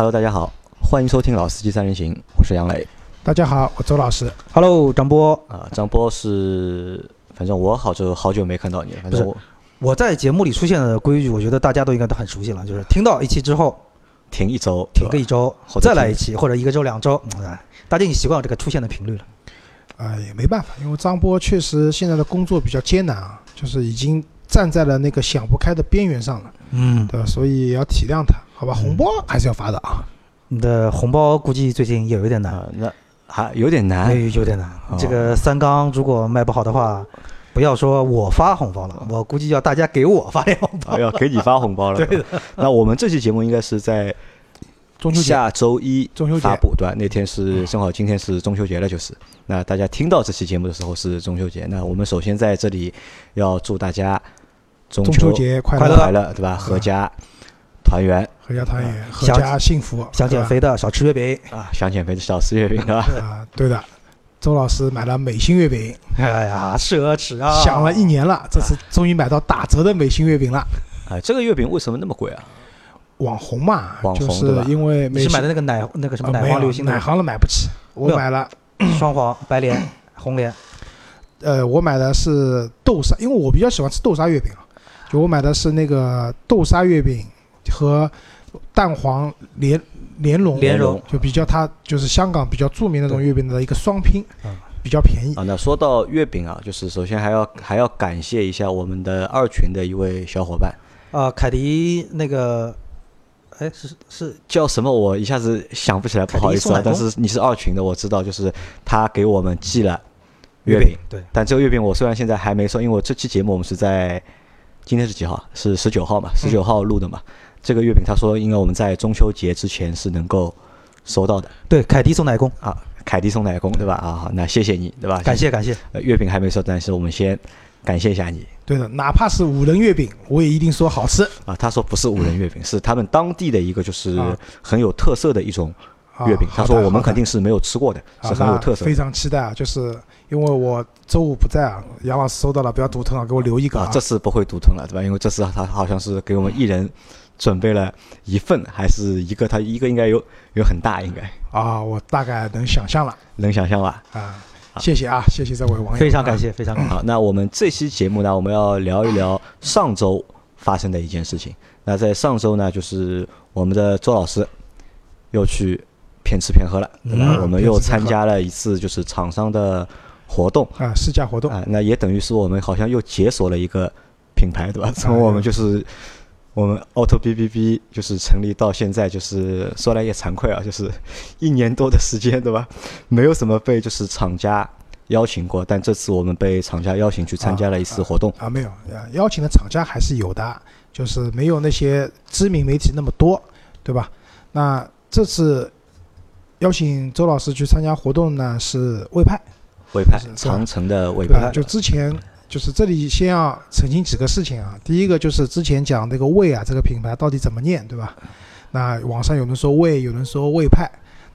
Hello，大家好，欢迎收听《老司机三人行》，我是杨磊。大家好，我周老师。Hello，张波，啊，张波是，反正我好久好久没看到你了。反正我我在节目里出现的规矩，我觉得大家都应该都很熟悉了，就是听到一期之后停一周，停个一周再来一期，或者一个周两周，嗯哎大家已经习惯了这个出现的频率了。啊、也没办法，因为张波确实现在的工作比较艰难啊，就是已经站在了那个想不开的边缘上了，嗯，对吧？所以也要体谅他，好吧？红包还是要发的啊。你的红包估计最近也有一点难，啊，那还有点难哎，有点难。哦这个三缸如果卖不好的话，不要说我发红包了，我估计要大家给我发点红包啊，。要给你发红包了。对的。那我们这期节目应该是在中秋节，下周一中秋节发布，对吧？那天是正好今天是中秋节了，就是。那大家听到这期节目的时候是中秋节，那我们首先在这里要祝大家中中秋节快乐，快乐快乐，对吧？阖家团圆阖家团圆，阖想家幸福。想减肥的少吃月饼。嗯啊，想减肥的少吃月饼，对吧？啊？对的。周老师买了美心月饼，哎呀，奢侈啊！想了一年了，这次终于买到打折的美心月饼了。哎，这个月饼为什么那么贵啊？网红嘛，网红就是因为是买的那个奶那个什么奶黄流心的奶黄的买不起，我买了双黄、白莲、红莲。呃，我买的是豆沙，因为我比较喜欢吃豆沙月饼啊，就我买的是那个豆沙月饼和蛋黄莲莲蓉，莲蓉就比较它就是香港比较著名的那种月饼的一个双拼啊，比较便宜。啊，那说到月饼啊，就是首先还要 还要感谢一下我们的二群的一位小伙伴，啊，凯迪那个，哎，是是叫什么？我一下子想不起来，不好意思啊。但是你是二群的，我知道，就是他给我们寄了月饼饼，，对，但这个月饼我虽然现在还没收，因为我这期节目我们是在今天是几号？是十九号嘛？十九号录的嘛。这个月饼他说应该我们在中秋节之前是能够收到的对，凯迪送奶工，啊。凯迪送奶工对吧？啊，好那谢谢你对吧？感谢感谢。呃，月饼还没收，但是我们先感谢一下你对的，哪怕是五仁月饼，我也一定说好吃啊。他说不是五仁月饼，是他们当地的一个就是啊很有特色的一种啊。月饼。他说我们肯定是没有吃过的，啊是很有特色非常期待啊！就是因为我周五不在啊，杨老师收到了，不要独吞啊，给我留一个啊，这次不会独吞了，对吧？因为这次他好像是给我们一人准备了一份，还是一个，他一个应该有有很大，应该啊，我大概能想象了能想象吧？啊。谢谢啊，谢谢这位网友，非常感。谢，非常感谢。好，那我们这期节目呢，我们要聊一聊上周发生的一件事情。那在上周呢，就是我们的周老师又去骗吃骗喝了，对吧？嗯我们又参加了一次就是厂商的活动啊，试驾活动啊，那也等于是我们好像又解锁了一个品牌，对吧？从我们就是我们 Auto B B B 就是成立到现在，就是说来也惭愧啊，就是一年多的时间，对吧？没有什么被就是厂家邀请过，但这次我们被厂家邀请去参加了一次活动。啊，没有啊，邀请的厂家还是有的，就是没有那些知名媒体那么多，对吧？那这次邀请周老师去参加活动呢，是魏派，魏派长城的魏？派，就之前就是这里先要澄清几个事情啊。第一个就是之前讲那个魏啊这个品牌到底怎么念，对吧？那网上有人说魏，有人说魏派。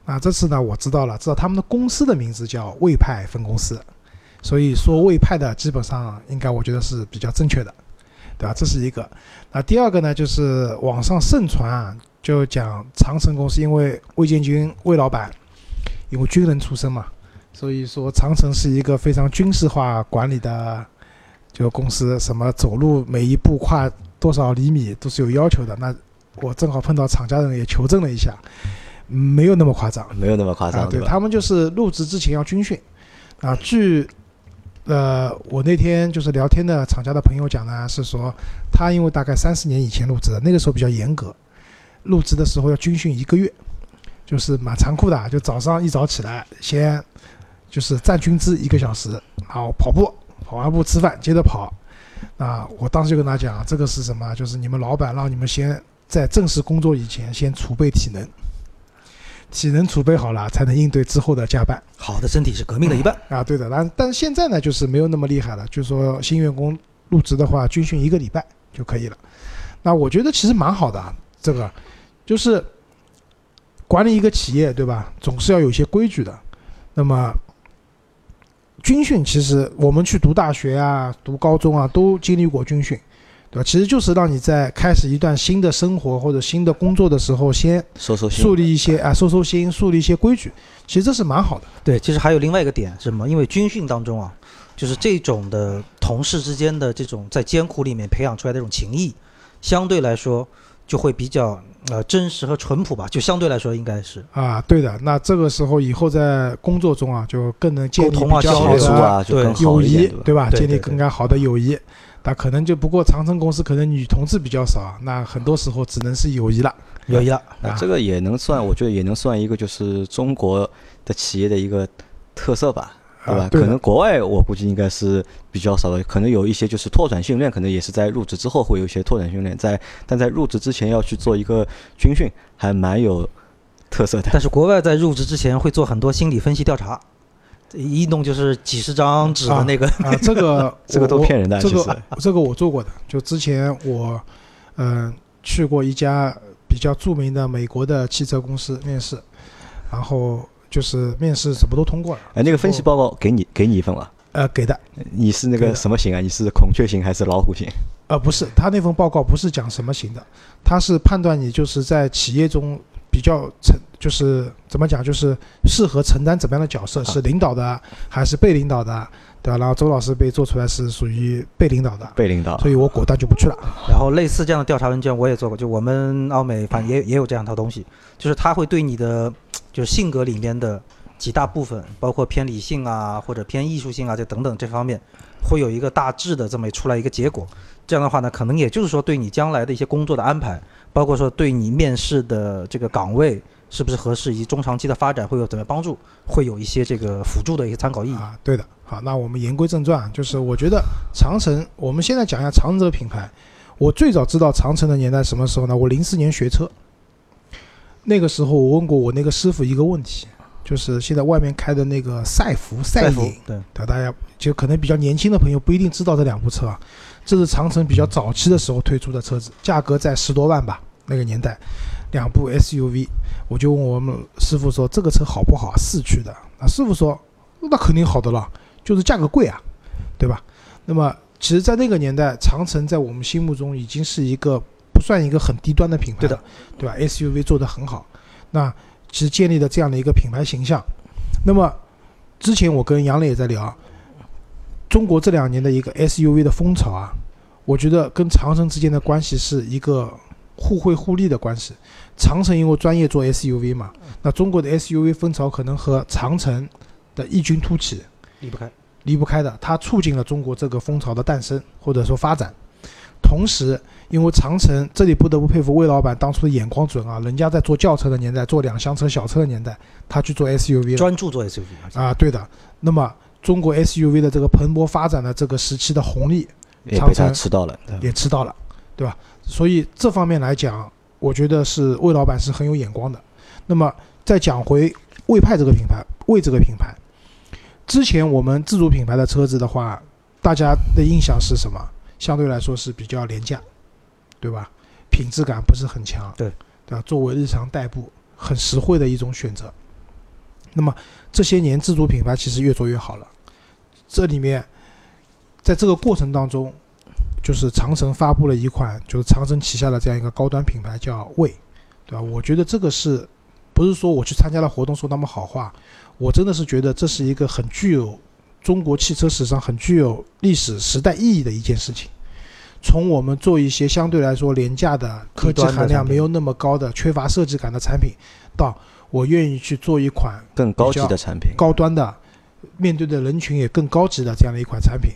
那这次呢，我知道了，知道他们的公司的名字叫魏派分公司，所以说魏派的基本上应该我觉得是比较正确的，对吧？这是一个。那第二个呢，就是网上盛传啊，就讲长城公司，因为魏建军魏老板因为军人出身嘛，所以说长城是一个非常军事化管理的这个公司，什么走路每一步跨多少厘米都是有要求的。那我正好碰到厂家人也求证了一下，嗯没有那么夸张没有那么夸啊。张，吧？对他们就是入职之前要军训啊。据呃我那天就是聊天的厂家的朋友讲呢，是说他因为大概三四年以前入职的，那个时候比较严格，入职的时候要军训一个月，就是蛮残酷的啊，就早上一早起来先就是站军姿一个小时，然后跑步，跑完步吃饭，接着跑。那我当时就跟他讲，这个是什么？就是你们老板让你们先在正式工作以前先储备体能，体能储备好了，才能应对之后的加班好的身体是革命的一半。啊。对的，但但是现在呢，就是没有那么厉害了，就是说新员工入职的话，军训一个礼拜就可以了。那我觉得其实蛮好的啊，这个就是管理一个企业，对吧？总是要有一些规矩的。那么军训其实我们去读大学啊、读高中啊，都经历过军训，对吧？其实就是让你在开始一段新的生活或者新的工作的时候，先收收心树立一些啊收收心，树立一些规矩，其实这是蛮好的。对，其实还有另外一个点是什么？因为军训当中啊，就是这种的同事之间的这种在艰苦里面培养出来的这种情谊，相对来说就会比较呃真实和淳朴吧，就相对来说应该是啊，对的，那这个时候以后在工作中啊，就更能建立沟通啊比较好的啊，就更友谊对吧？对对对建立更加好的友谊。那可能就不过长城公司可能女同志比较少啊，那很多时候只能是友谊了。友谊了。啊那这个也能算，我觉得也能算一个就是中国的企业的一个特色吧，对吧？啊对可能国外我估计应该是比较少的，可能有一些就是拓展训练，可能也是在入职之后会有一些拓展训练，在但在入职之前要去做一个军训，还蛮有特色的。但是国外在入职之前会做很多心理分析调查，这一弄就是几十张纸的那个。啊，这个 这个都骗人的这其实个这个我做过的，就之前我嗯、去过一家比较著名的美国的汽车公司面试，然后就是面试什么都通过了，哎，那个分析报告给你给你一份了，呃给的，你是那个什么型啊？你是孔雀型还是老虎型？呃不是，他那份报告不是讲什么型的，他是判断你就是在企业中比较承，就是怎么讲，就是适合承担怎么样的角色，是领导的还是被领导的，对吧？然后周老师被做出来是属于被领导的，被领导所以我果断就不去了。然后类似这样的调查问卷我也做过，就我们奥美反正也也有这样一套东西，就是它会对你的就是性格里面的几大部分，包括偏理性啊或者偏艺术性啊这等等这方面，会有一个大致的这么出来一个结果。这样的话呢，可能也就是说对你将来的一些工作的安排，包括说对你面试的这个岗位是不是合适，以及中长期的发展会有怎么样帮助，会有一些这个辅助的一些参考意义。啊，对的。好，那我们言归正传啊，就是我觉得长城，我们现在讲一下长城这个品牌。我最早知道长城的年代什么时候呢？我零四年学车，那个时候我问过我那个师傅一个问题，就是现在外面开的那个赛福、赛服影，对，对大家就可能比较年轻的朋友不一定知道这两部车啊，这是长城比较早期的时候推出的车子，价格在十多万吧，那个年代，两部 SUV，我就问我们师傅说这个车好不好？四驱的，啊，师傅说那肯定好的了，就是价格贵啊，对吧？那么其实，在那个年代，长城在我们心目中已经是一个不算一个很低端的品牌对的了，对吧？SUV 做得很好，那其实建立了这样的一个品牌形象。那么之前我跟杨磊也在聊，中国这两年的一个 SUV 的风潮啊，我觉得跟长城之间的关系是一个互惠互利的关系。长城因为专业做 SUV 嘛，那中国的 SUV 风潮可能和长城的异军突起离不开。离不开的，它促进了中国这个风潮的诞生或者说发展。同时，因为长城这里不得不佩服魏老板当初的眼光准啊，人家在做轿车的年代，做两厢车、小车的年代，他去做 SUV 了专注做 SUV 啊，对的。那么中国 SUV 的这个蓬勃发展的这个时期的红利也被他长城吃到了。也吃到了，对吧？所以这方面来讲，我觉得是魏老板是很有眼光的。那么再讲回魏派这个品牌，魏这个品牌，之前我们自主品牌的车子的话，大家的印象是什么？相对来说是比较廉价，对吧？品质感不是很强，对对吧？作为日常代步，很实惠的一种选择。那么这些年自主品牌其实越做越好了，这里面在这个过程当中，就是长城发布了一款就是长城旗下的这样一个高端品牌叫魏，对吧？我觉得这个是不是说我去参加了活动说那么好话？我真的是觉得这是一个很具有中国汽车史上很具有历史时代意义的一件事情。从我们做一些相对来说廉价的科技含量没有那么高的、缺乏设计感的产品，到我愿意去做一款更高级的产品，高端的，面对的人群也更高级的这样的一款产品。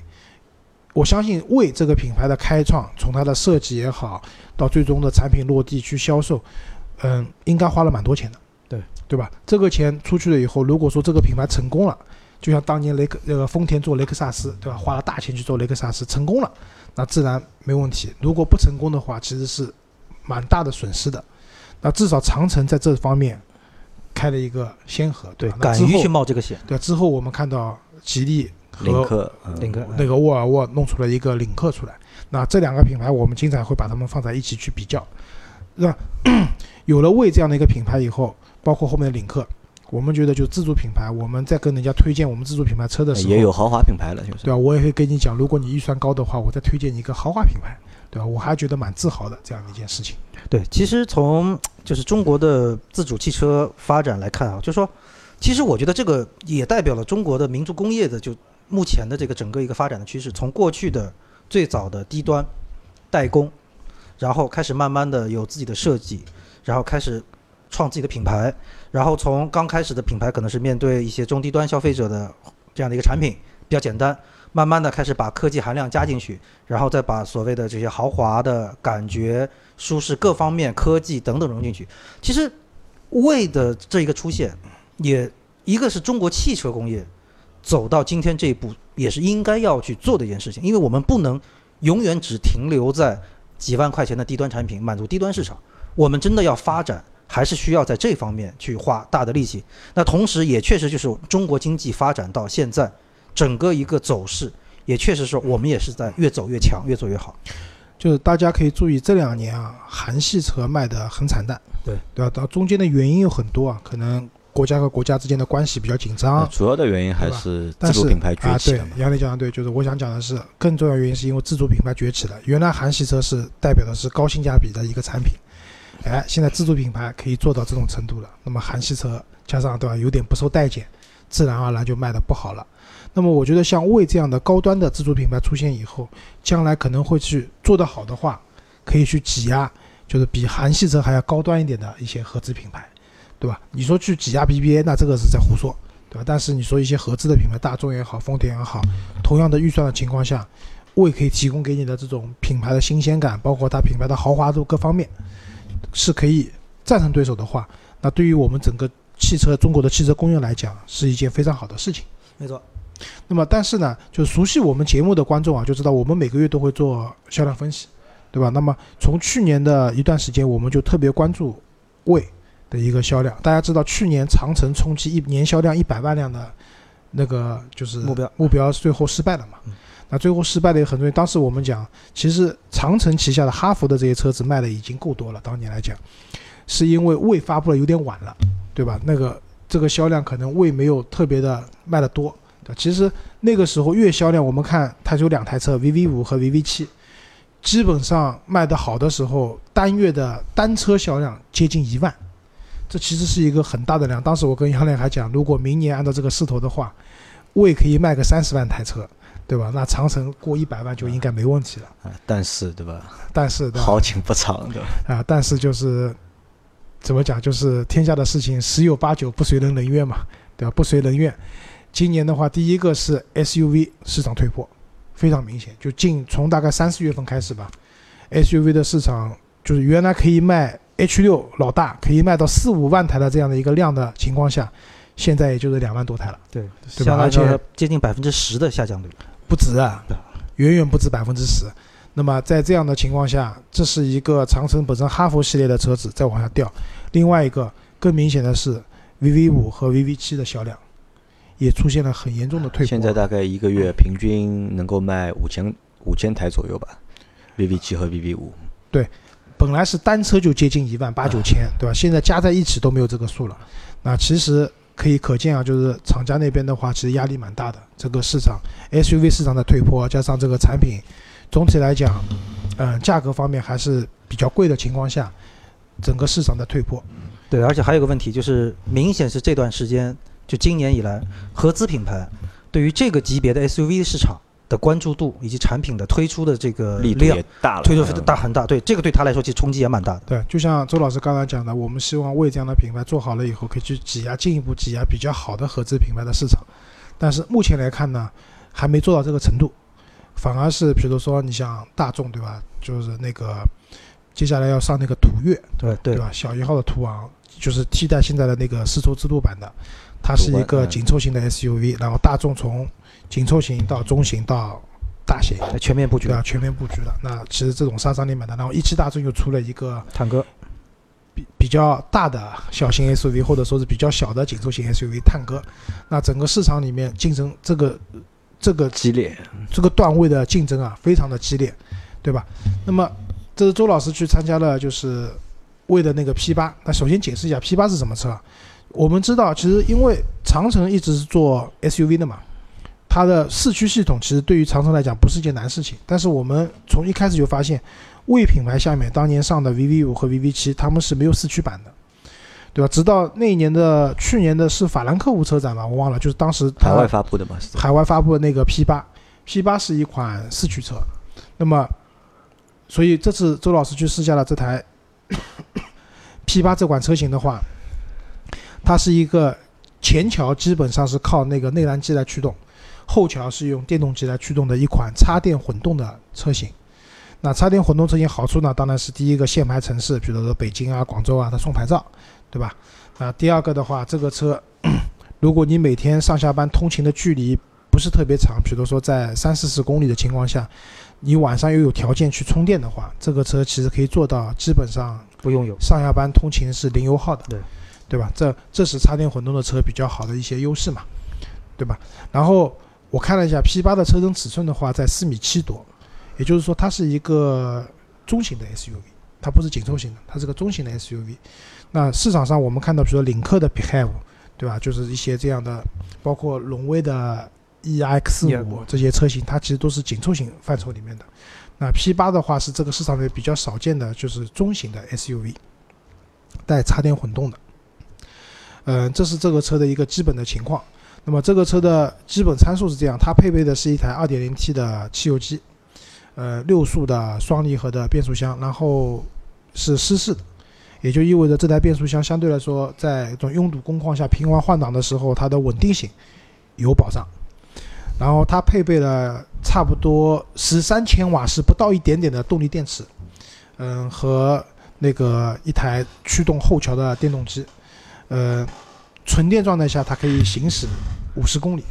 我相信为这个品牌的开创，从它的设计也好，到最终的产品落地去销售，嗯，应该花了蛮多钱的，对对吧？这个钱出去了以后，如果说这个品牌成功了，就像当年雷克那个丰田做雷克萨斯，对吧？花了大钱去做雷克萨斯，成功了，那自然没问题。如果不成功的话，其实是蛮大的损失的。那至少长城在这方面开了一个先河，对敢于去冒这个险。对，之后我们看到吉利和领克，嗯领克那个沃尔沃弄出了一个领克出来，那这两个品牌我们经常会把它们放在一起去比较。那 有了魏这样的一个品牌以后，包括后面的领克，我们觉得就自主品牌，我们在跟人家推荐我们自主品牌车的时候，也有豪华品牌了，就是对吧？我也会跟你讲，如果你预算高的话，我再推荐你一个豪华品牌，对吧？我还觉得蛮自豪的这样的一件事情。对，其实从就是中国的自主汽车发展来看啊，就说，其实我觉得这个也代表了中国的民族工业的就目前的这个整个一个发展的趋势。从过去的最早的低端代工，然后开始慢慢的有自己的设计，然后开始创自己的品牌，然后从刚开始的品牌可能是面对一些中低端消费者的这样的一个产品比较简单，慢慢的开始把科技含量加进去，然后再把所谓的这些豪华的感觉、舒适各方面、科技等等融进去。其实，为的这一个出现，也一个是中国汽车工业走到今天这一步，也是应该要去做的一件事情，因为我们不能永远只停留在几万块钱的低端产品满足低端市场，我们真的要发展。还是需要在这方面去花大的力气。那同时，也确实就是中国经济发展到现在，整个一个走势，也确实是我们也是在越走越强，越做越好。就是大家可以注意，这两年啊，韩系车卖的很惨淡，对对吧？到中间的原因有很多啊，可能国家和国家之间的关系比较紧张。主要的原因还是自主品牌崛起了啊。对，杨磊讲的对，就是我想讲的是，更重要原因是因为自主品牌崛起了。原来韩系车是代表的是高性价比的一个产品。哎，现在自主品牌可以做到这种程度了，那么韩系车加上对吧，有点不受待见，自然而然就卖的不好了。那么我觉得像魏这样的高端的自主品牌出现以后，将来可能会去做得好的话，可以去挤压，就是比韩系车还要高端一点的一些合资品牌，对吧？你说去挤压 BBA，那这个是在胡说，对吧？但是你说一些合资的品牌，大众也好，丰田也好，同样的预算的情况下，魏可以提供给你的这种品牌的新鲜感，包括它品牌的豪华度各方面。是可以战胜对手的话，那对于我们整个汽车中国的汽车工业来讲，是一件非常好的事情。没错。那么，但是呢，就熟悉我们节目的观众啊，就知道我们每个月都会做销量分析，对吧？那么从去年的一段时间，我们就特别关注魏的一个销量。大家知道，去年长城冲击一年销量一百万辆的那个就是目标，目标最后失败了嘛？那最后失败的也很重要。当时我们讲，其实长城旗下的哈弗的这些车子卖的已经够多了。当年来讲，是因为未发布的有点晚了，对吧？那个这个销量可能未没有特别的卖的多。对，其实那个时候月销量，我们看它有两台车，VV 五和 VV 七，基本上卖的好的时候，单月的单车销量接近一万，这其实是一个很大的量。当时我跟杨磊还讲，如果明年按照这个势头的话，魏可以卖个三十万台车。对吧？那长城过一百万就应该没问题了。啊，但是对吧？但是好景不长，对吧？啊，但是就是怎么讲？就是天下的事情十有八九不随人人愿嘛，对吧？不随人愿。今年的话，第一个是 SUV 市场退坡，非常明显。就近从大概三四月份开始吧，SUV 的市场就是原来可以卖 H 六老大可以卖到四五万台的这样的一个量的情况下，现在也就是两万多台了。对，对吧？而且接近百分之十的下降率。不止啊，远远不止百分之十。那么在这样的情况下，这是一个长城本身哈弗系列的车子在往下掉。另外一个更明显的是，VV 五和 VV 七的销量也出现了很严重的退步。现在大概一个月平均能够卖五千五千台左右吧，VV 七和 VV 五。对，本来是单车就接近一万八九千，对吧？现在加在一起都没有这个数了。那其实。可以可见啊，就是厂家那边的话，其实压力蛮大的。这个市场 SUV 市场的退坡，加上这个产品总体来讲，嗯，价格方面还是比较贵的情况下，整个市场的退坡。对，而且还有个问题，就是明显是这段时间，就今年以来，合资品牌对于这个级别的 SUV 市场。的关注度以及产品的推出的这个力度也大了，推出大很大。对这个对他来说，其实冲击也蛮大的。对，就像周老师刚才讲的，我们希望为这样的品牌做好了以后，可以去挤压进一步挤压比较好的合资品牌的市场。但是目前来看呢，还没做到这个程度，反而是比如说你像大众对吧，就是那个接下来要上那个途岳，对对吧？小一号的途昂就是替代现在的那个丝绸之路版的，它是一个紧凑型的 SUV，然后大众从紧凑型到中型到大型，全面布局啊，全面布局了。那其实这种杀伤力蛮大。然后一汽大众又出了一个坦克，比比较大的小型 SUV，或者说是比较小的紧凑型 SUV 探戈。那整个市场里面竞争这个这个激烈，这个段位的竞争啊，非常的激烈，对吧？那么这是周老师去参加了就是为的那个 P 八。那首先解释一下 P 八是什么车？我们知道，其实因为长城一直是做 SUV 的嘛，它的四驱系统其实对于长城来讲不是一件难事情。但是我们从一开始就发现，魏品牌下面当年上的 VV 五和 VV 七，他们是没有四驱版的，对吧？直到那一年的去年的是法兰克福车展吧，我忘了，就是当时海外发布的嘛，海外发布的那个 P 八，P 八是一款四驱车，那么，所以这次周老师去试驾了这台 P 八这款车型的话，它是一个前桥基本上是靠那个内燃机来驱动，后桥是用电动机来驱动的一款插电混动的车型。那插电混动车型好处呢，当然是第一个限牌城市，比如说北京啊、广州啊，它送牌照，对吧？那第二个的话，这个车 如果你每天上下班通勤的距离不是特别长，比如说在三四十公里的情况下，你晚上又有条件去充电的话，这个车其实可以做到基本上不用油。上下班通勤是零油耗的，对对吧？这这是插电混动的车比较好的一些优势嘛，对吧？然后我看了一下 P 八的车身尺寸的话，在四米七多，也就是说它是一个中型的 SUV，它不是紧凑型的，它是个中型的 SUV。那市场上我们看到，比如说领克的 Behave，对吧？就是一些这样的，包括荣威的 EX 五这些车型，它其实都是紧凑型范畴里面的。那 P 八的话是这个市场里面比较少见的，就是中型的 SUV，带插电混动的。嗯，这是这个车的一个基本的情况。那么这个车的基本参数是这样，它配备的是一台 2.0T 的汽油机，呃，六速的双离合的变速箱，然后是湿式的，也就意味着这台变速箱相对来说，在这种拥堵工况下平缓换挡的时候，它的稳定性有保障。然后它配备了差不多十三千瓦时不到一点点的动力电池，嗯，和那个一台驱动后桥的电动机，呃，纯电状态下它可以行驶五十公里，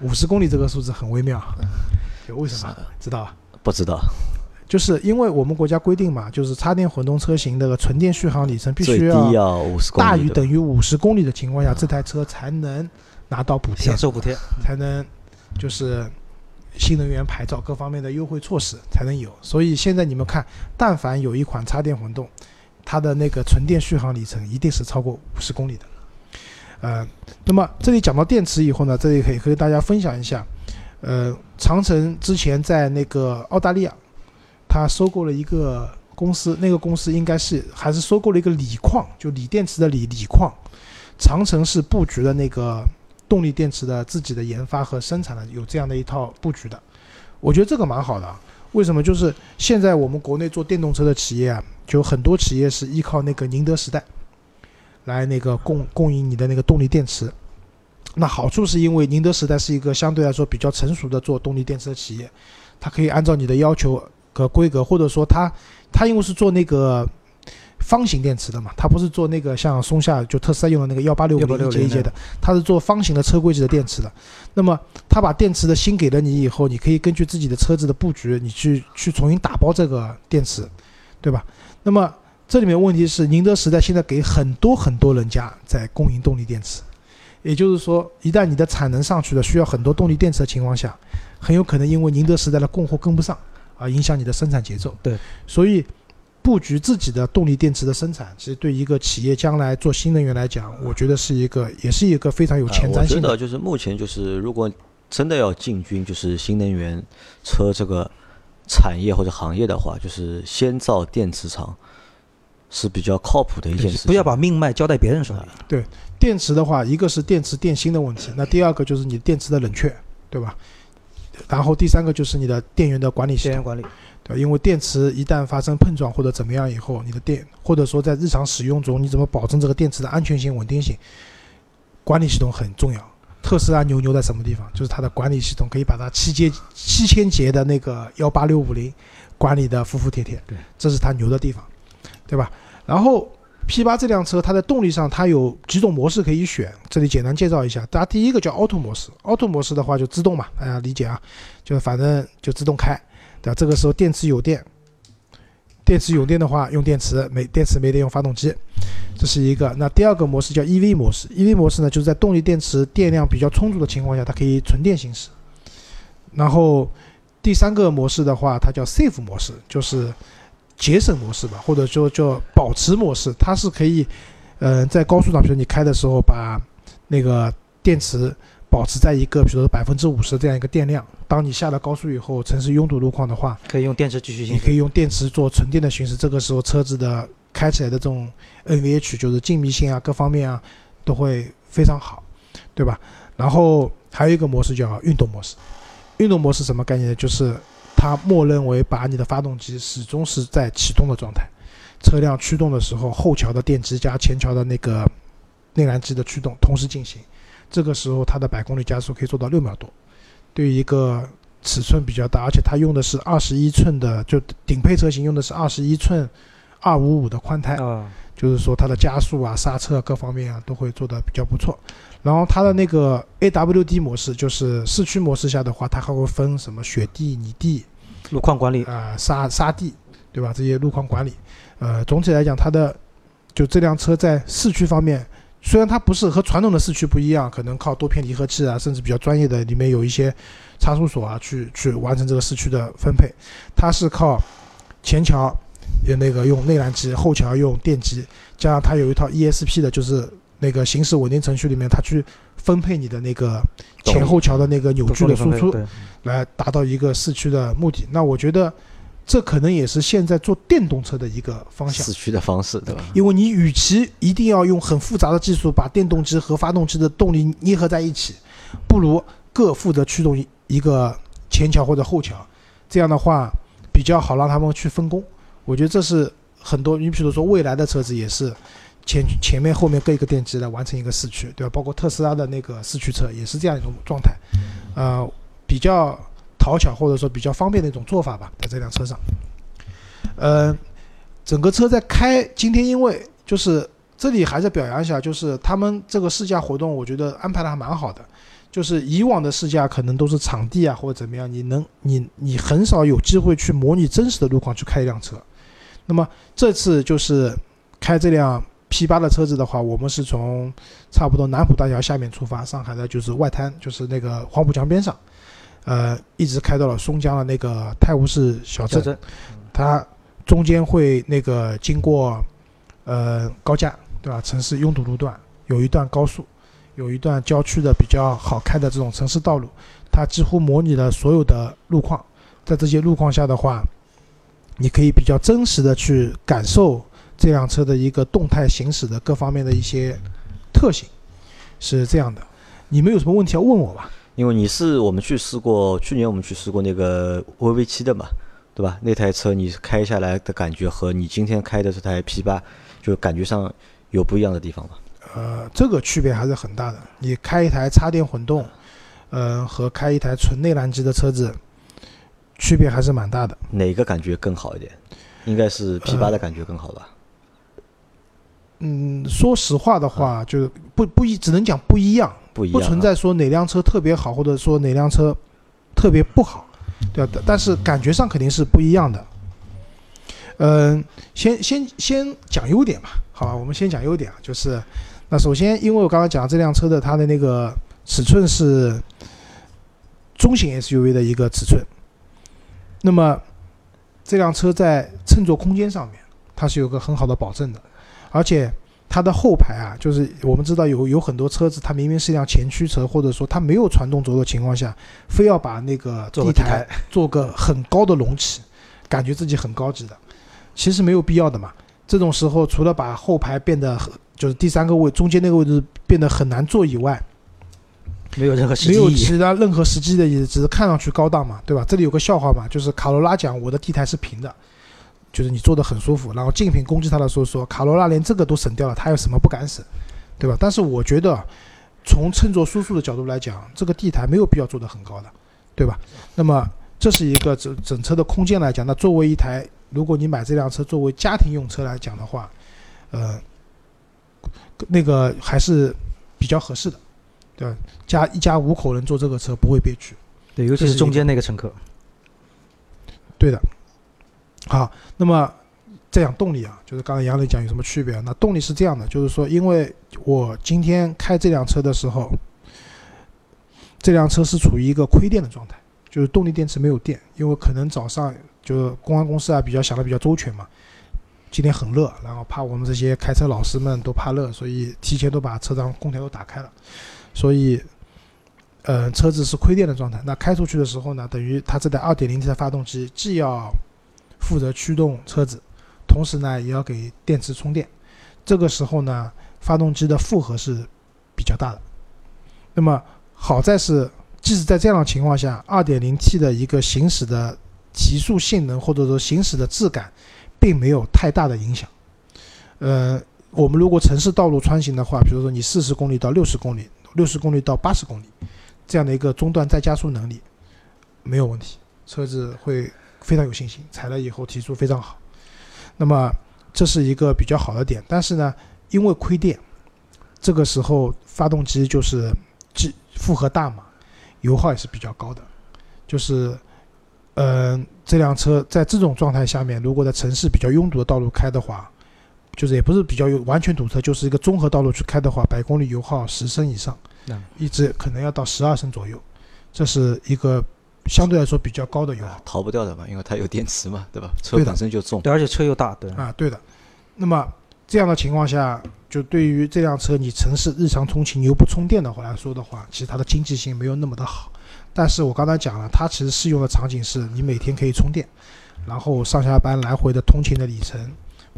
五十公里这个数字很微妙，就为什么？知道吧？不知道，就是因为我们国家规定嘛，就是插电混动车型的纯电续航里程必须要要五十公里，大于等于五十公里的情况下，这台车才能拿到补贴享，受补贴，才能就是新能源牌照各方面的优惠措施才能有。所以现在你们看，但凡有一款插电混动，它的那个纯电续航里程一定是超过五十公里的。呃，那么这里讲到电池以后呢，这里可以和大家分享一下，呃，长城之前在那个澳大利亚，它收购了一个公司，那个公司应该是还是收购了一个锂矿，就锂电池的锂锂矿。长城是布局了那个动力电池的自己的研发和生产的，有这样的一套布局的。我觉得这个蛮好的啊。为什么？就是现在我们国内做电动车的企业啊，就很多企业是依靠那个宁德时代来那个供供应你的那个动力电池。那好处是因为宁德时代是一个相对来说比较成熟的做动力电池的企业，它可以按照你的要求和规格，或者说它它因为是做那个方形电池的嘛，它不是做那个像松下就特斯拉用的那个幺八六五零一节一节的，它是做方形的车规级的电池的。那么它把电池的芯给了你以后，你可以根据自己的车子的布局，你去去重新打包这个电池，对吧？那么这里面问题是，宁德时代现在给很多很多人家在供应动力电池，也就是说，一旦你的产能上去了，需要很多动力电池的情况下，很有可能因为宁德时代的供货跟不上，而影响你的生产节奏。对，所以布局自己的动力电池的生产，其实对一个企业将来做新能源来讲，我觉得是一个，也是一个非常有前瞻啊我觉性的。得就是目前就是，如果真的要进军就是新能源车这个产业或者行业的话，就是先造电池厂是比较靠谱的一件事情。不要把命脉交在别人手里。电池的话，一个是电池电芯的问题，那第二个就是你电池的冷却，对吧？然后第三个就是你的电源的管理系统，电源管理，对吧，因为电池一旦发生碰撞或者怎么样以后，你的电或者说在日常使用中，你怎么保证这个电池的安全性、稳定性？管理系统很重要。特斯拉牛牛在什么地方？就是它的管理系统可以把它七节七千节的那个幺八六五零管理的服服帖帖，对，这是它牛的地方，对吧？然后 P 八这辆车，它在动力上它有几种模式可以选，这里简单介绍一下。大家第一个叫 Auto 模式，Auto 模式的话就自动嘛，大家理解啊，就反正就自动开，对吧？这个时候电池有电，电池有电的话用电池，没电池没电用发动机，这是一个。那第二个模式叫 EV 模式，EV 模式呢就是在动力电池电量比较充足的情况下，它可以纯电行驶。然后第三个模式的话，它叫 Safe 模式，就是节省模式吧，或者说叫保持模式，它是可以，呃，在高速上，比如你开的时候，把那个电池保持在一个，比如说百分之五十这样一个电量。当你下了高速以后，城市拥堵路况的话，可以用电池继续行驶。你可以用电池做纯电的行驶。这个时候车子的开起来的这种 NVH，就是静谧性啊，各方面啊，都会非常好，对吧？然后还有一个模式叫运动模式。运动模式什么概念？就是它默认为把你的发动机始终是在启动的状态，车辆驱动的时候，后桥的电机加前桥的那个内燃机的驱动同时进行。这个时候它的百公里加速可以做到六秒多。对于一个尺寸比较大，而且它用的是二十一寸的，就顶配车型用的是二十一寸二五五的宽胎，就是说它的加速啊、刹车各方面啊都会做得比较不错。然后它的那个 AWD 模式，就是市区模式下的话，它还会分什么雪地、泥地、路况管理啊、沙沙地，对吧？这些路况管理，呃，总体来讲，它的就这辆车在市区方面。虽然它不是和传统的四驱不一样，可能靠多片离合器啊，甚至比较专业的里面有一些差速锁啊，去去完成这个四驱的分配。它是靠前桥有那个用内燃机，后桥用电机，加上它有一套 ESP 的，就是那个行驶稳定程序里面，它去分配你的那个前后桥的那个扭矩的输出，来达到一个四驱的目的。那我觉得。这可能也是现在做电动车的一个方向，四驱的方式，对吧？因为你与其一定要用很复杂的技术把电动机和发动机的动力捏合在一起，不如各负责驱动一个前桥或者后桥，这样的话比较好让他们去分工。我觉得这是很多，你比如说未来的车子也是前前面后面各一个电机来完成一个四驱，对吧？包括特斯拉的那个四驱车也是这样一种状态，呃，比较。讨巧或者说比较方便的一种做法吧，在这辆车上，呃，整个车在开，今天因为就是这里还是表扬一下，就是他们这个试驾活动，我觉得安排的还蛮好的。就是以往的试驾可能都是场地啊或者怎么样，你能你你很少有机会去模拟真实的路况去开一辆车。那么这次就是开这辆 P8 的车子的话，我们是从差不多南浦大桥下面出发，上海的就是外滩，就是那个黄浦江边上。呃，一直开到了松江的那个泰晤士小镇，它中间会那个经过呃高架，对吧？城市拥堵路段有一段高速，有一段郊区的比较好开的这种城市道路，它几乎模拟了所有的路况。在这些路况下的话，你可以比较真实的去感受这辆车的一个动态行驶的各方面的一些特性，是这样的。你们有什么问题要问我吧？因为你是我们去试过，去年我们去试过那个 VV 七的嘛，对吧？那台车你开下来的感觉和你今天开的这台 P 八，就感觉上有不一样的地方吗？呃，这个区别还是很大的。你开一台插电混动，呃，和开一台纯内燃机的车子，区别还是蛮大的。哪个感觉更好一点？应该是 P 八的感觉更好吧？嗯，说实话的话，就不不一，只能讲不一样。不不存在说哪辆车特别好，或者说哪辆车特别不好，对吧？但是感觉上肯定是不一样的。嗯，先先先讲优点吧，好吧？我们先讲优点啊，就是那首先，因为我刚刚讲这辆车的它的那个尺寸是中型 SUV 的一个尺寸，那么这辆车在乘坐空间上面，它是有个很好的保证的，而且。它的后排啊，就是我们知道有有很多车子，它明明是一辆前驱车，或者说它没有传动轴的情况下，非要把那个地台做个很高的隆起，感觉自己很高级的，其实没有必要的嘛。这种时候，除了把后排变得很，就是第三个位中间那个位置变得很难坐以外，没有任何没有其他任何实际的意思，只是看上去高档嘛，对吧？这里有个笑话嘛，就是卡罗拉讲我的地台是平的。就是你坐的很舒服，然后竞品攻击他的时候说卡罗拉连这个都省掉了，他有什么不敢省，对吧？但是我觉得，从乘坐舒适的角度来讲，这个地台没有必要做得很高的，对吧？那么这是一个整整车的空间来讲，那作为一台，如果你买这辆车作为家庭用车来讲的话，呃，那个还是比较合适的，对吧？家一家五口人坐这个车不会憋屈，对，尤其是中间那个乘客，对的。好，那么再讲动力啊，就是刚才杨磊讲有什么区别？那动力是这样的，就是说，因为我今天开这辆车的时候，这辆车是处于一个亏电的状态，就是动力电池没有电，因为可能早上就是公安公司啊比较想的比较周全嘛，今天很热，然后怕我们这些开车老师们都怕热，所以提前都把车上空调都打开了，所以，呃，车子是亏电的状态。那开出去的时候呢，等于它这台 2.0T 的发动机既要负责驱动车子，同时呢也要给电池充电。这个时候呢，发动机的负荷是比较大的。那么好在是，即使在这样的情况下，2.0T 的一个行驶的提速性能或者说行驶的质感，并没有太大的影响。呃，我们如果城市道路穿行的话，比如说你四十公里到六十公里，六十公里到八十公里，这样的一个中段再加速能力没有问题，车子会非常有信心，踩了以后提速非常好。那么这是一个比较好的点，但是呢，因为亏电，这个时候发动机就是机负荷大嘛，油耗也是比较高的，就是。嗯，这辆车在这种状态下面，如果在城市比较拥堵的道路开的话，就是也不是比较有完全堵车，就是一个综合道路去开的话，百公里油耗十升以上，一直可能要到十二升左右，这是一个相对来说比较高的油耗。逃不掉的嘛，因为它有电池嘛，对吧？车本身就重，对，而且车又大，对啊，对的。那么这样的情况下，就对于这辆车你城市日常通勤你又不充电的话来说的话，其实它的经济性没有那么的好。但是我刚才讲了，它其实适用的场景是你每天可以充电，然后上下班来回的通勤的里程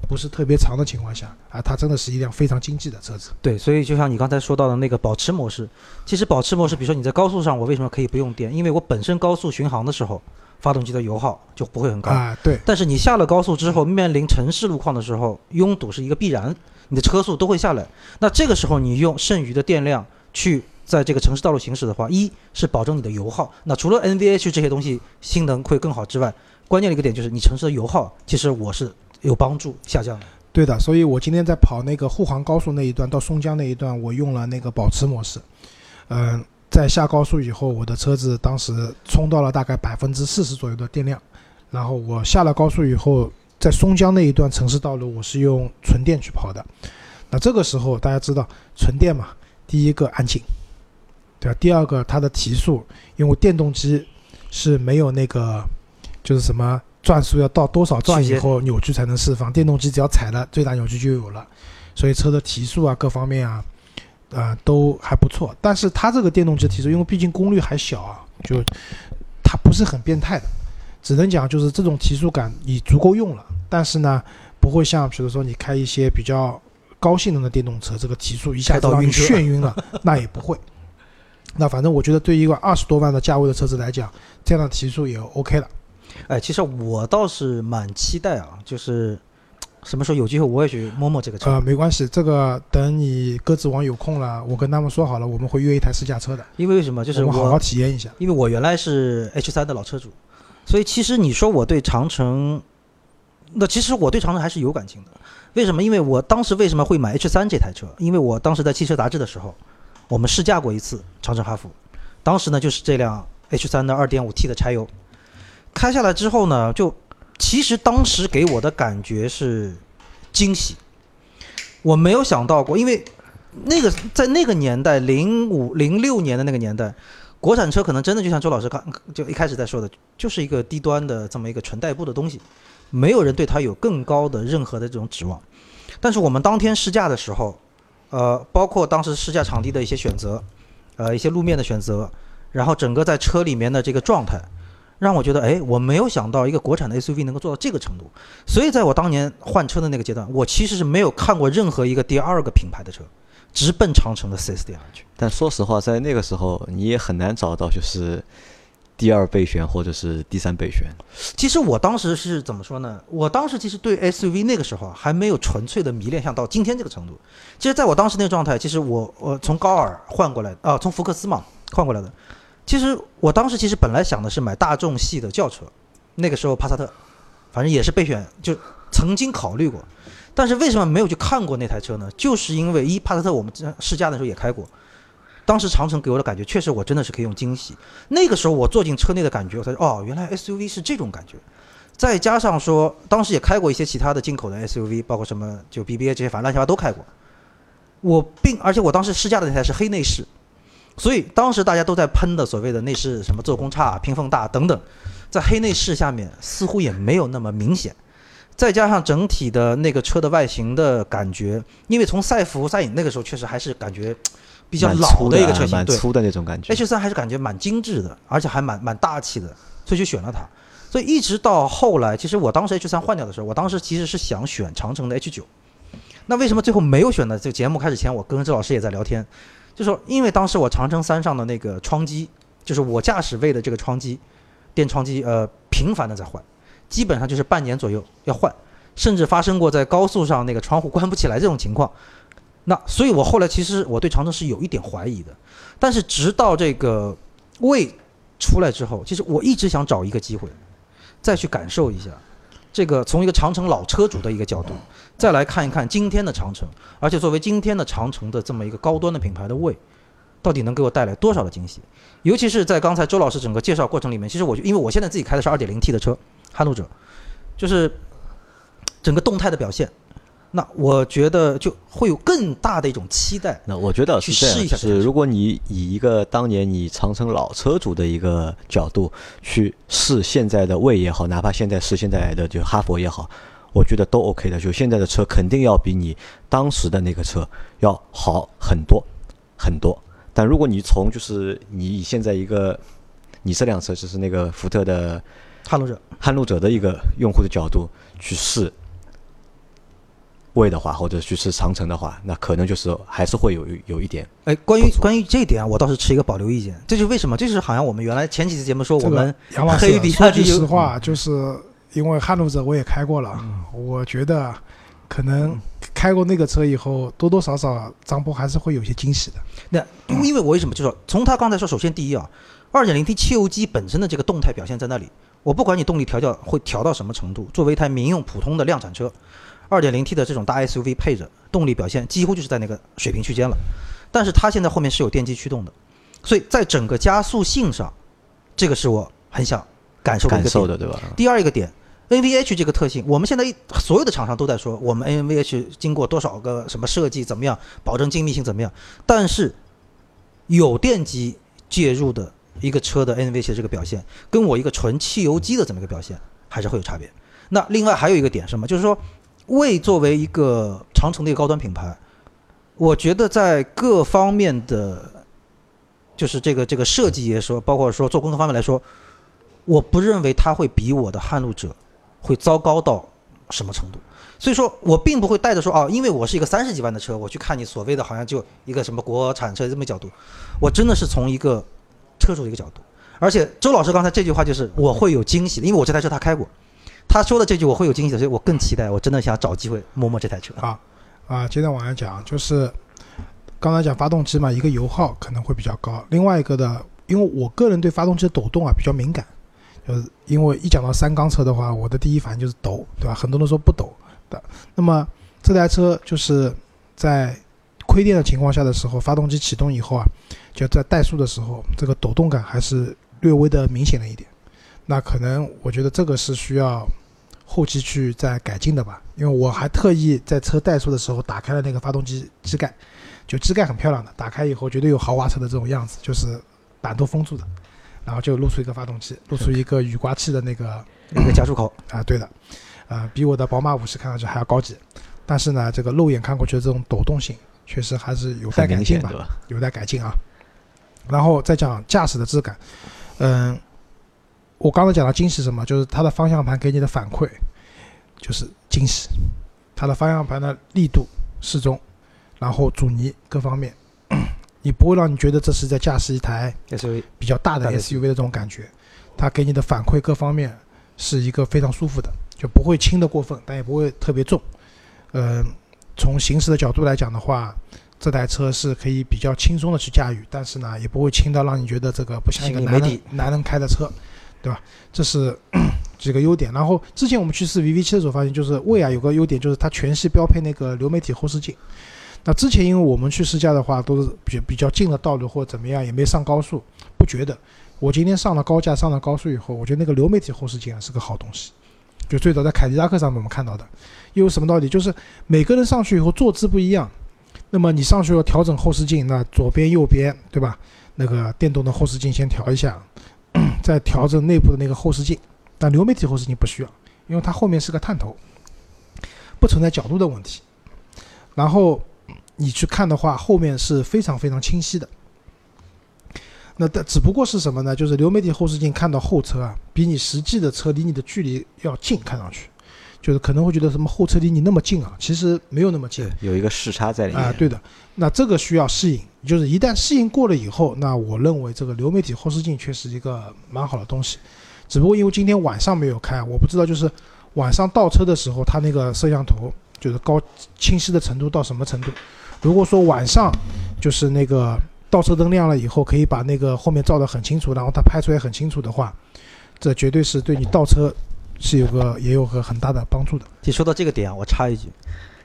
不是特别长的情况下，啊，它真的是一辆非常经济的车子。对，所以就像你刚才说到的那个保持模式，其实保持模式，比如说你在高速上，我为什么可以不用电？因为我本身高速巡航的时候，发动机的油耗就不会很高啊。对。但是你下了高速之后，面临城市路况的时候，拥堵是一个必然，你的车速都会下来。那这个时候你用剩余的电量去。在这个城市道路行驶的话，一是保证你的油耗。那除了 NVH 这些东西性能会更好之外，关键的一个点就是你城市的油耗，其实我是有帮助下降的。对的，所以我今天在跑那个沪杭高速那一段到松江那一段，我用了那个保持模式。嗯，在下高速以后，我的车子当时充到了大概百分之四十左右的电量。然后我下了高速以后，在松江那一段城市道路，我是用纯电去跑的。那这个时候大家知道，纯电嘛，第一个安静。对吧？第二个，它的提速，因为电动机是没有那个，就是什么转速要到多少转以后扭矩才能释放，电动机只要踩了最大扭矩就有了，所以车的提速啊，各方面啊，呃都还不错。但是它这个电动机提速，因为毕竟功率还小啊，就它不是很变态的，只能讲就是这种提速感你足够用了，但是呢，不会像比如说你开一些比较高性能的电动车，这个提速一下子让你眩晕了，那也不会。那反正我觉得，对于一个二十多万的价位的车子来讲，这样的提速也 OK 了。哎，其实我倒是蛮期待啊，就是 什么时候有机会我也去摸摸这个车。呃，没关系，这个等你鸽子王有空了，我跟他们说好了，我们会约一台试驾车的。因为为什么？就是我好好体验一下。因为我原来是 H 三的老车主，所以其实你说我对长城，那其实我对长城还是有感情的。为什么？因为我当时为什么会买 H 三这台车？因为我当时在汽车杂志的时候。我们试驾过一次长城哈弗，当时呢就是这辆 H 三的 2.5T 的柴油，开下来之后呢，就其实当时给我的感觉是惊喜。我没有想到过，因为那个在那个年代，零五零六年的那个年代，国产车可能真的就像周老师刚就一开始在说的，就是一个低端的这么一个纯代步的东西，没有人对它有更高的任何的这种指望。但是我们当天试驾的时候。呃，包括当时试驾场地的一些选择，呃，一些路面的选择，然后整个在车里面的这个状态，让我觉得，哎，我没有想到一个国产的 SUV 能够做到这个程度。所以在我当年换车的那个阶段，我其实是没有看过任何一个第二个品牌的车，直奔长城的 4S 店而去。但说实话，在那个时候，你也很难找到就是。第二备选或者是第三备选，其实我当时是怎么说呢？我当时其实对 SUV 那个时候还没有纯粹的迷恋，像到今天这个程度。其实在我当时那个状态，其实我我从高尔换过来啊，从福克斯嘛换过来的。其实我当时其实本来想的是买大众系的轿车，那个时候帕萨特，反正也是备选，就曾经考虑过。但是为什么没有去看过那台车呢？就是因为一帕萨特我们试驾的时候也开过。当时长城给我的感觉，确实我真的是可以用惊喜。那个时候我坐进车内的感觉，我才哦，原来 SUV 是这种感觉。再加上说，当时也开过一些其他的进口的 SUV，包括什么就 BBA 这些，反正乱七八糟都开过。我并而且我当时试驾的那台是黑内饰，所以当时大家都在喷的所谓的内饰什么做工差、拼缝大等等，在黑内饰下面似乎也没有那么明显。再加上整体的那个车的外形的感觉，因为从赛弗、赛影那个时候确实还是感觉比较老的一个车型，对蛮粗的那种感觉。H 三还是感觉蛮精致的，而且还蛮蛮大气的，所以就选了它。所以一直到后来，其实我当时 H 三换掉的时候，我当时其实是想选长城的 H 九。那为什么最后没有选呢？这个节目开始前，我跟周老师也在聊天，就说因为当时我长城三上的那个窗机，就是我驾驶位的这个窗机，电窗机，呃，频繁的在换，基本上就是半年左右要换，甚至发生过在高速上那个窗户关不起来这种情况。那所以，我后来其实我对长城是有一点怀疑的，但是直到这个魏出来之后，其实我一直想找一个机会，再去感受一下这个从一个长城老车主的一个角度，再来看一看今天的长城，而且作为今天的长城的这么一个高端的品牌的位，到底能给我带来多少的惊喜？尤其是在刚才周老师整个介绍过程里面，其实我因为我现在自己开的是二点零 T 的车，撼路者，就是整个动态的表现，那我觉得就会有更大的一种期待。那我觉得去试一下是如果你以一个当年你长城老车主的一个角度去试现在的魏也好，哪怕现在试现在的就哈佛也好，我觉得都 OK 的。就现在的车肯定要比你当时的那个车要好很多很多。但如果你从就是你以现在一个你这辆车就是那个福特的撼路者，撼路者的一个用户的角度去试魏的话，或者去吃长城的话，那可能就是还是会有有一点哎，关于关于这一点啊，我倒是持一个保留意见。这就是为什么？这就是好像我们原来前几期节目说我们杨老师黑比说句实话，就是因为撼路者我也开过了，嗯我觉得可能开过那个车以后，多多少少张波还是会有些惊喜的。那因为我为什么就说从他刚才说，首先第一啊，二点零 T 汽油机本身的这个动态表现在那里，我不管你动力调教会调到什么程度，作为一台民用普通的量产车，二点零 T 的这种大 SUV 配着动力表现几乎就是在那个水平区间了。但是它现在后面是有电机驱动的，所以在整个加速性上，这个是我很想感受的一个点。感受的，对吧？第二一个点，NVH 这个特性，我们现在所有的厂商都在说，我们 NVH 经过多少个什么设计怎么样，保证精密性怎么样，但是有电机介入的一个车的 NVH 的这个表现，跟我一个纯汽油机的这么一个表现，还是会有差别。那另外还有一个点什么，就是说，魏作为一个长城的一个高端品牌，我觉得在各方面的，就是这个这个设计也说，包括说做工各方面来说，我不认为它会比我的撼路者会糟糕到什么程度。所以说我并不会带着说啊，因为我是一个三十几万的车，我去看你所谓的好像就一个什么国产车这么角度，我真的是从一个车主的一个角度。而且周老师刚才这句话就是我会有惊喜，因为我这台车他开过，他说的这句我会有惊喜的，所以我更期待，我真的想找机会摸摸这台车。好，啊，接着往下讲，就是刚才讲发动机嘛，一个油耗可能会比较高，另外一个的，因为我个人对发动机的抖动啊比较敏感，就是因为一讲到三缸车的话，我的第一反应就是抖，对吧？很多人说不抖的，那么这台车就是在亏电的情况下的时候，发动机启动以后啊，就在怠速的时候，这个抖动感还是略微的明显了一点。那可能我觉得这个是需要后期去再改进的吧，因为我还特意在车怠速的时候打开了那个发动机机盖，就机盖很漂亮的，打开以后绝对有豪华车的这种样子，就是板都封住的，然后就露出一个发动机，露出一个雨刮器的那个那个加速口，啊，对的，啊，比我的宝马五系看上去还要高级，但是呢，这个肉眼看过去的这种抖动性，确实还是有待改进吧？有待改进啊。然后再讲驾驶的质感，嗯，我刚才讲的惊喜什么，就是它的方向盘给你的反馈就是惊喜，它的方向盘的力度适中，然后阻尼各方面，你不会让你觉得这是在驾驶一台 SUV 比较大的 SUV 的这种感觉，它给你的反馈各方面是一个非常舒服的，就不会轻的过分，但也不会特别重。嗯、从行驶的角度来讲的话，这台车是可以比较轻松的去驾驭，但是呢，也不会轻到让你觉得这个不像一个男人男人开的车，对吧？这是几个优点。然后之前我们去试 VV 七的时候，发现就是魏啊有个优点就是它全系标配那个流媒体后视镜。那之前因为我们去试驾的话，都是比比较近的道路或者怎么样，也没上高速，不觉得。我今天上了高架，上了高速以后，我觉得那个流媒体后视镜啊是个好东西。就最早在凯迪拉克上面我们看到的，又有什么道理？就是每个人上去以后坐姿不一样，那么你上去要调整后视镜，那左边右边对吧？那个电动的后视镜先调一下，再调整内部的那个后视镜。但流媒体后视镜不需要，因为它后面是个探头，不存在角度的问题。然后你去看的话，后面是非常非常清晰的。那但只不过是什么呢？就是流媒体后视镜看到后车啊，比你实际的车离你的距离要近，看上去，就是可能会觉得什么后车离你那么近啊，其实没有那么近。有一个视差在里面。啊，对的。那这个需要适应，就是一旦适应过了以后，那我认为这个流媒体后视镜确实一个蛮好的东西。只不过因为今天晚上没有开，我不知道就是晚上倒车的时候，它那个摄像头就是高清晰的程度到什么程度。如果说晚上就是那个倒车灯亮了以后，可以把那个后面照得很清楚，然后它拍出来很清楚的话，这绝对是对你倒车是有个也有个很大的帮助的。就说到这个点，我插一句，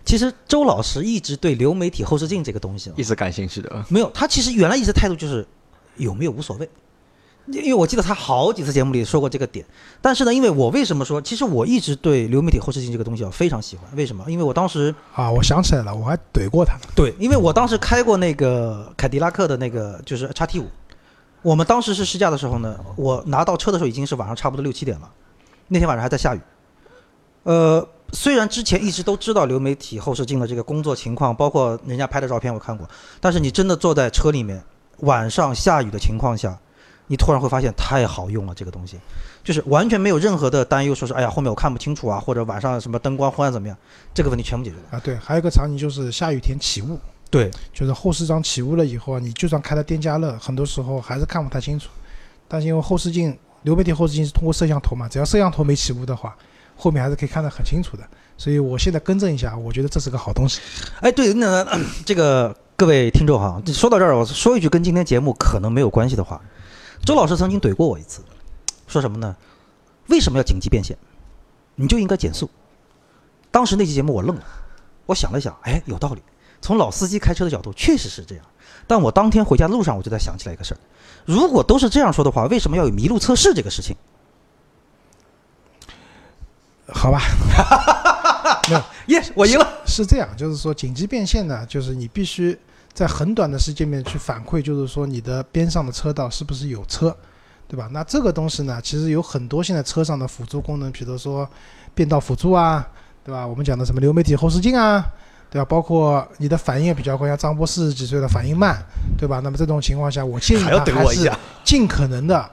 其实周老师一直对流媒体后视镜这个东西啊一直感兴趣的。没有，他其实原来一直态度就是有没有无所谓。因为我记得他好几次节目里说过这个点，但是呢，因为我为什么说，其实我一直对流媒体后视镜这个东西啊非常喜欢，为什么？因为我当时啊，我想起来了，我还怼过他呢。对，因为我当时开过那个凯迪拉克的那个就是叉 T 五，我们当时是试驾的时候呢，我拿到车的时候已经是晚上差不多六七点了，那天晚上还在下雨。呃，虽然之前一直都知道流媒体后视镜的这个工作情况，包括人家拍的照片我看过，但是你真的坐在车里面，晚上下雨的情况下，你突然会发现太好用了，这个东西，就是完全没有任何的担忧，说是哎呀后面我看不清楚啊，或者晚上什么灯光昏暗怎么样，这个问题全部解决了。啊，对，还有一个场景就是下雨天起雾，对，就是后视张起雾了以后啊，你就算开了电加热，很多时候还是看不太清楚。但是因为后视镜流媒体后视镜是通过摄像头嘛，只要摄像头没起雾的话，后面还是可以看得很清楚的。所以我现在更正一下，我觉得这是个好东西。哎，对，那 这个各位听众哈，说到这儿，我说一句跟今天节目可能没有关系的话。周老师曾经怼过我一次，说什么呢？为什么要紧急变线？你就应该减速。当时那期节目我愣了，我想了想，哎，有道理。从老司机开车的角度，确实是这样。但我当天回家路上，我就在想起来一个事儿：如果都是这样说的话，为什么要有麋鹿测试这个事情？好吧，没有，耶，我赢了。是这样，就是说紧急变线呢，就是你必须在很短的时间内去反馈，就是说你的边上的车道是不是有车，对吧？那这个东西呢，其实有很多现在车上的辅助功能，比如说变道辅助啊，对吧？我们讲的什么流媒体后视镜啊，对吧？包括你的反应也比较快，像张波四十几岁了，反应慢，对吧？那么这种情况下，我建议他还是。尽可能的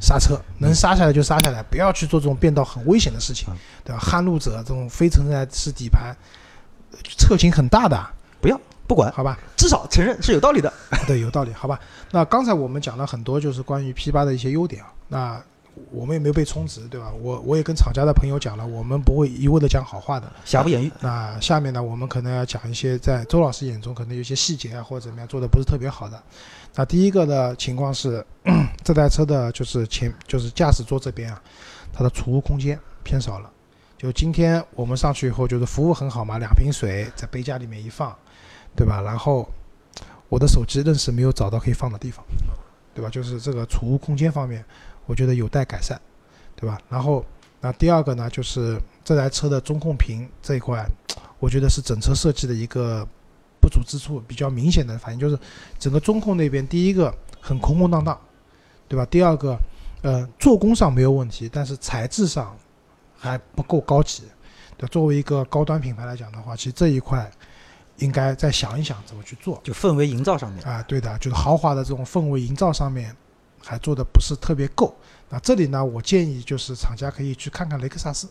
刹车，能刹下来就刹下来，不要去做这种变道很危险的事情嗯，对吧？撼路者这种非承载式底盘，呃侧倾很大的，不要不管，好吧？至少承认是有道理的。对，有道理，好吧？那刚才我们讲了很多，就是关于 P 八的一些优点啊。那我们也没有被充值，对吧？我我也跟厂家的朋友讲了，我们不会一味的讲好话的。瑕不掩瑜。那下面呢，我们可能要讲一些在周老师眼中可能有些细节啊，或者怎么样做的不是特别好的。那第一个的情况是，这台车的就是前就是驾驶座这边啊，它的储物空间偏少了。就今天我们上去以后，就是服务很好嘛，两瓶水在杯架里面一放，对吧？然后我的手机愣是没有找到可以放的地方，对吧？就是这个储物空间方面，我觉得有待改善，对吧？然后那第二个呢，就是这台车的中控屏这一块，我觉得是整车设计的一个不足之处，比较明显的反应就是整个中控那边，第一个很空空荡荡，对吧？第二个，呃，做工上没有问题，但是材质上还不够高级。对，作为一个高端品牌来讲的话，其实这一块应该再想一想怎么去做。就氛围营造上面，啊，对的，就是豪华的这种氛围营造上面还做的不是特别够。那这里呢，我建议就是厂家可以去看看雷克萨斯，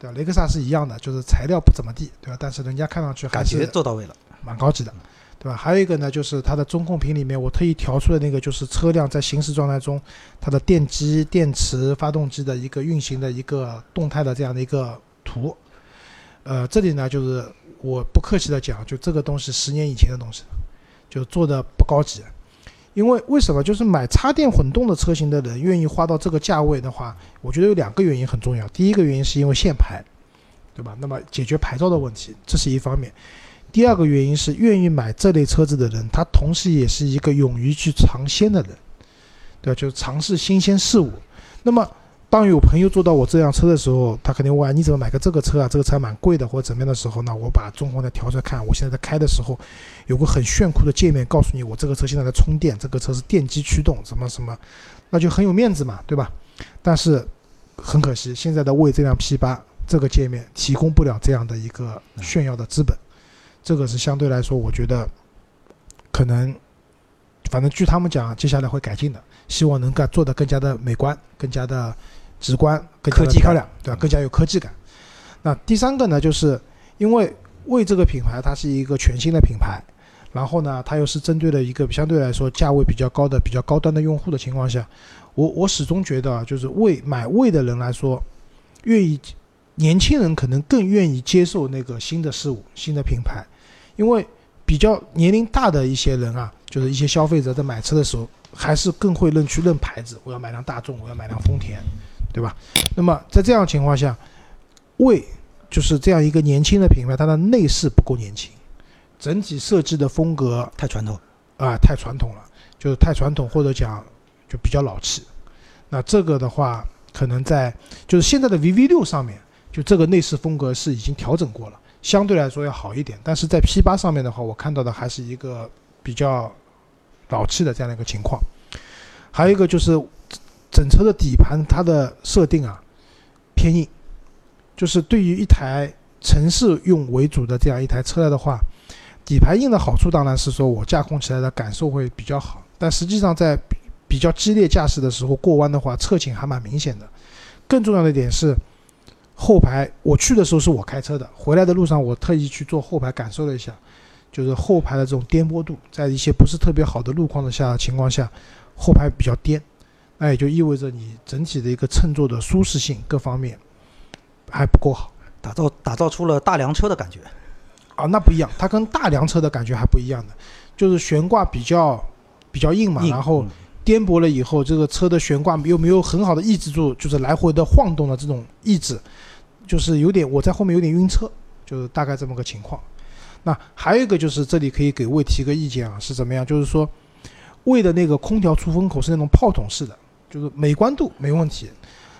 对吧？雷克萨斯一样的，就是材料不怎么地，对吧？但是人家看上去还感觉是做到位了。蛮高级的，对吧？还有一个呢，就是它的中控屏里面，我特意调出的那个，就是车辆在行驶状态中，它的电机、电池、发动机的一个运行的一个动态的这样的一个图。呃，这里呢，就是我不客气的讲，就这个东西十年以前的东西，就做的不高级。因为为什么？就是买插电混动的车型的人愿意花到这个价位的话，我觉得有两个原因很重要。第一个原因是因为限牌，对吧？那么解决牌照的问题，这是一方面。第二个原因是愿意买这类车子的人，他同时也是一个勇于去尝鲜的人，对吧？就是尝试新鲜事物。那么，当有朋友坐到我这辆车的时候，他肯定问：你怎么买个这个车啊？这个车蛮贵的，或者怎么样的时候呢？我把中控台调出来看，我现在在开的时候，有个很炫酷的界面，告诉你我这个车现在在充电，这个车是电机驱动，什么什么，那就很有面子嘛，对吧？但是很可惜，现在的为这辆 P 八这个界面提供不了这样的一个炫耀的资本，这个是相对来说，我觉得可能，反正据他们讲，接下来会改进的，希望能够做得更加的美观，更加的直观，更加科技感的漂亮，对吧？更加有科技感。那第三个呢，就是因为为这个品牌，它是一个全新的品牌，然后呢，它又是针对了一个相对来说价位比较高的、比较高端的用户的情况下，我我始终觉得啊，就是为买为的人来说，愿意年轻人可能更愿意接受那个新的事物、新的品牌，因为比较年龄大的一些人啊，就是一些消费者在买车的时候，还是更会认去认牌子，我要买辆大众，我要买辆丰田，对吧？那么在这样情况下，为就是这样一个年轻的品牌，它的内饰不够年轻，整体设计的风格太传统。啊、太传统了，就是太传统或者讲就比较老气。那这个的话，可能在就是现在的 VV 六上面，就这个内饰风格是已经调整过了，相对来说要好一点。但是在 P 八上面的话，我看到的还是一个比较老气的这样的一个情况。还有一个就是整车的底盘它的设定啊偏硬，就是对于一台城市用为主的这样一台车来的话，底盘硬的好处当然是说我驾控起来的感受会比较好，但实际上在比较激烈驾驶的时候过弯的话，侧倾还蛮明显的。更重要的一点是，后排我去的时候是我开车的，回来的路上我特意去坐后排感受了一下，就是后排的这种颠簸度，在一些不是特别好的路况的下情况下，后排比较颠，那也就意味着你整体的一个乘坐的舒适性各方面还不够好。打造打造出了大梁车的感觉。啊，那不一样，它跟大梁车的感觉还不一样的，就是悬挂比较比较硬嘛，硬然后嗯颠簸了以后，这个车的悬挂又没有很好的抑制住，就是来回的晃动的这种抑制，就是有点我在后面有点晕车，就是大概这么个情况。那还有一个就是这里可以给魏提个意见啊，是怎么样？就是说魏的那个空调出风口是那种炮筒式的，就是美观度没问题，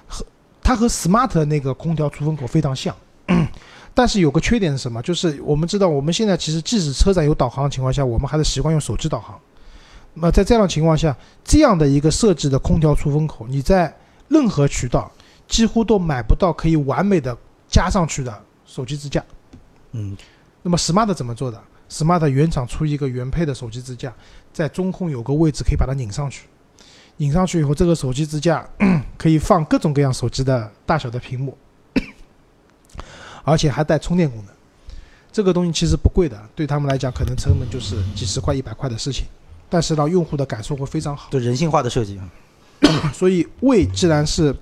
和它和 smart 的那个空调出风口非常像。但是有个缺点是什么？就是我们知道，我们现在其实即使车载有导航的情况下，我们还是习惯用手机导航。那么在这样的情况下，这样的一个设计的空调出风口，你在任何渠道几乎都买不到可以完美的加上去的手机支架。嗯，那么 Smart 怎么做的？Smart 原厂出一个原配的手机支架，在中控有个位置可以把它拧上去，拧上去以后，这个手机支架 可以放各种各样手机的大小的屏幕，而且还带充电功能。这个东西其实不贵的，对他们来讲可能成本就是几十块、一百块的事情，但是让用户的感受会非常好。对人性化的设计。所以，为既然是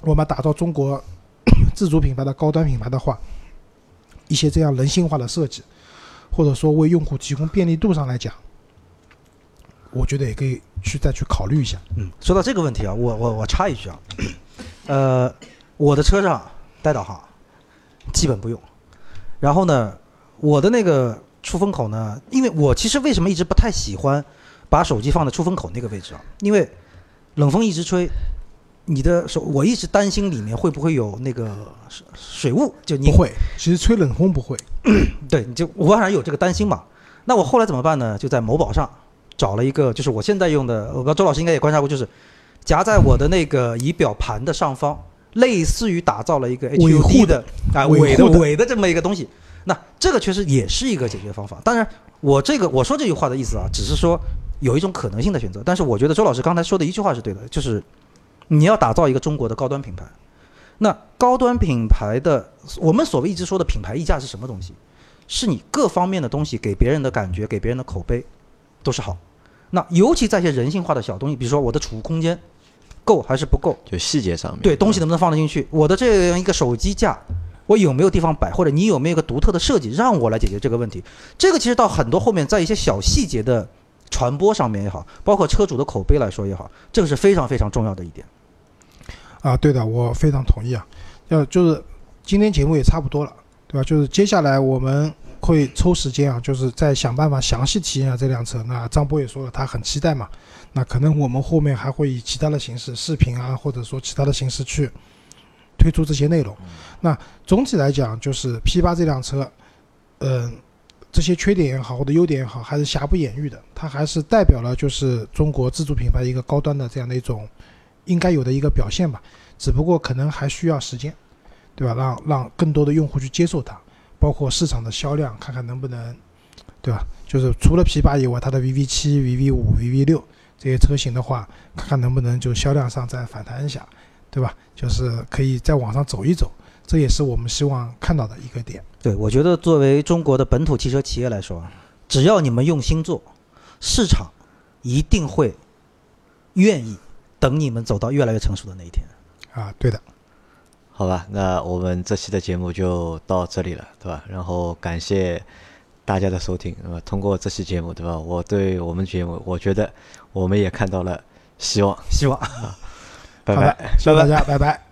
我们打造中国 自主品牌的高端品牌的话，一些这样人性化的设计，或者说为用户提供便利度上来讲，我觉得也可以去再去考虑一下。嗯，说到这个问题啊，我我我插一句啊，呃，我的车上带导航，基本不用。然后呢，我的那个出风口呢，因为我其实为什么一直不太喜欢把手机放在出风口那个位置啊？因为冷风一直吹，你的手我一直担心里面会不会有那个水水雾，就你不会，其实吹冷风不会。对，你就我反正有这个担心嘛。那我后来怎么办呢？就在某宝上找了一个，就是我现在用的，我不知道周老师应该也观察过，就是夹在我的那个仪表盘的上方，类似于打造了一个 HUD 的的啊维尾的尾的这么一个东西。那这个确实也是一个解决方法。当然，我这个我说这句话的意思啊，只是说有一种可能性的选择。但是我觉得周老师刚才说的一句话是对的，就是你要打造一个中国的高端品牌。那高端品牌的，我们所谓一直说的品牌溢价是什么东西？是你各方面的东西给别人的感觉，给别人的口碑都是好。那尤其在一些人性化的小东西，比如说我的储物空间够还是不够，就细节上面，对东西能不能放得进去，我的这样一个手机架，我有没有地方摆，或者你有没有一个独特的设计让我来解决这个问题？这个其实到很多后面在一些小细节的传播上面也好，包括车主的口碑来说也好，这个是非常非常重要的一点。啊，对的，我非常同意啊。要就是今天节目也差不多了，对吧？就是接下来我们会抽时间啊，就是再想办法详细体验一下这辆车。那张波也说了，他很期待嘛。那可能我们后面还会以其他的形式，视频啊，或者说其他的形式去推出这些内容。那总体来讲，就是 P 八这辆车，嗯、这些缺点也好，或者优点也好，还是瑕不掩瑜的。它还是代表了就是中国自主品牌一个高端的这样的一种应该有的一个表现吧。只不过可能还需要时间。对吧？让让更多的用户去接受它，包括市场的销量，看看能不能，对吧？就是除了 P 八以外，它的 VV 七、VV 五、VV 六这些车型的话，看看能不能就销量上再反弹一下，对吧？就是可以在网上走一走，这也是我们希望看到的一个点。对，我觉得作为中国的本土汽车企业来说，只要你们用心做，市场一定会愿意等你们走到越来越成熟的那一天。啊，对的，好吧，那我们这期的节目就到这里了，对吧？然后感谢大家的收听，那么？通过这期节目，对吧？我对我们节目，我觉得我们也看到了希望。希望。拜拜，谢谢大拜拜。家，拜拜。